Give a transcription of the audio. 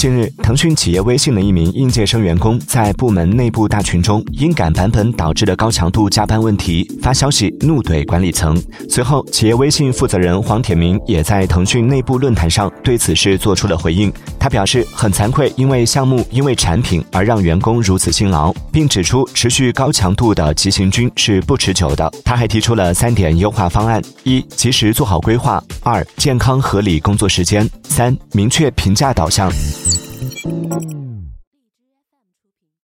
近日，腾讯企业微信的一名应届生员工在部门内部大群中因赶版本导致的高强度加班问题发消息怒怼管理层。随后，企业微信负责人黄铁明也在腾讯内部论坛上对此事做出了回应。他表示很惭愧，因为项目、因为产品而让员工如此辛劳，并指出持续高强度的急行军是不持久的。他还提出了三点优化方案：一、及时做好规划；二、健康合理工作时间；三、明确评价导向。